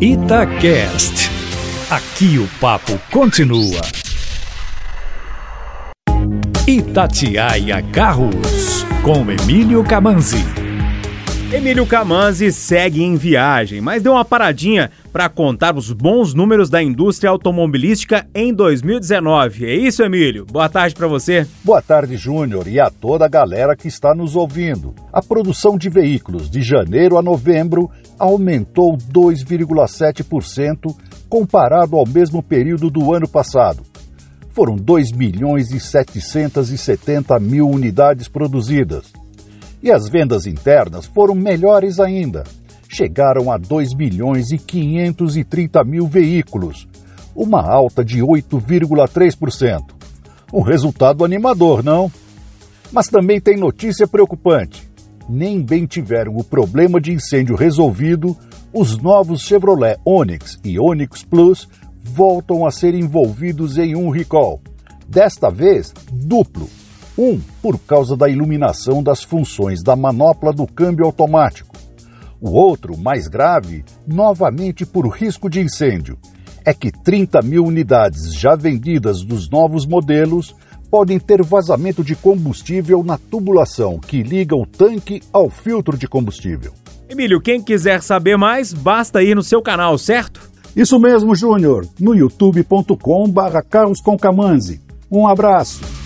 Itacast. Aqui o papo continua. Itatiaia Carros, com Emílio Camanzi. Emílio Camanzi segue em viagem, mas deu uma paradinha para contar os bons números da indústria automobilística em 2019. É isso, Emílio? Boa tarde para você. Boa tarde, Júnior, e a toda a galera que está nos ouvindo. A produção de veículos de janeiro a novembro aumentou 2,7% comparado ao mesmo período do ano passado. Foram 2 milhões e 770 mil unidades produzidas e as vendas internas foram melhores ainda. Chegaram a 2 milhões e 530 mil veículos, uma alta de 8,3%. Um resultado animador, não? Mas também tem notícia preocupante. Nem bem tiveram o problema de incêndio resolvido, os novos Chevrolet Onix e Onix Plus voltam a ser envolvidos em um recall. Desta vez, duplo um, por causa da iluminação das funções da manopla do câmbio automático. O outro, mais grave, novamente por risco de incêndio, é que 30 mil unidades já vendidas dos novos modelos podem ter vazamento de combustível na tubulação que liga o tanque ao filtro de combustível. Emílio, quem quiser saber mais, basta ir no seu canal, certo? Isso mesmo, Júnior, no youtube.com/carlosconcamanzi. Um abraço.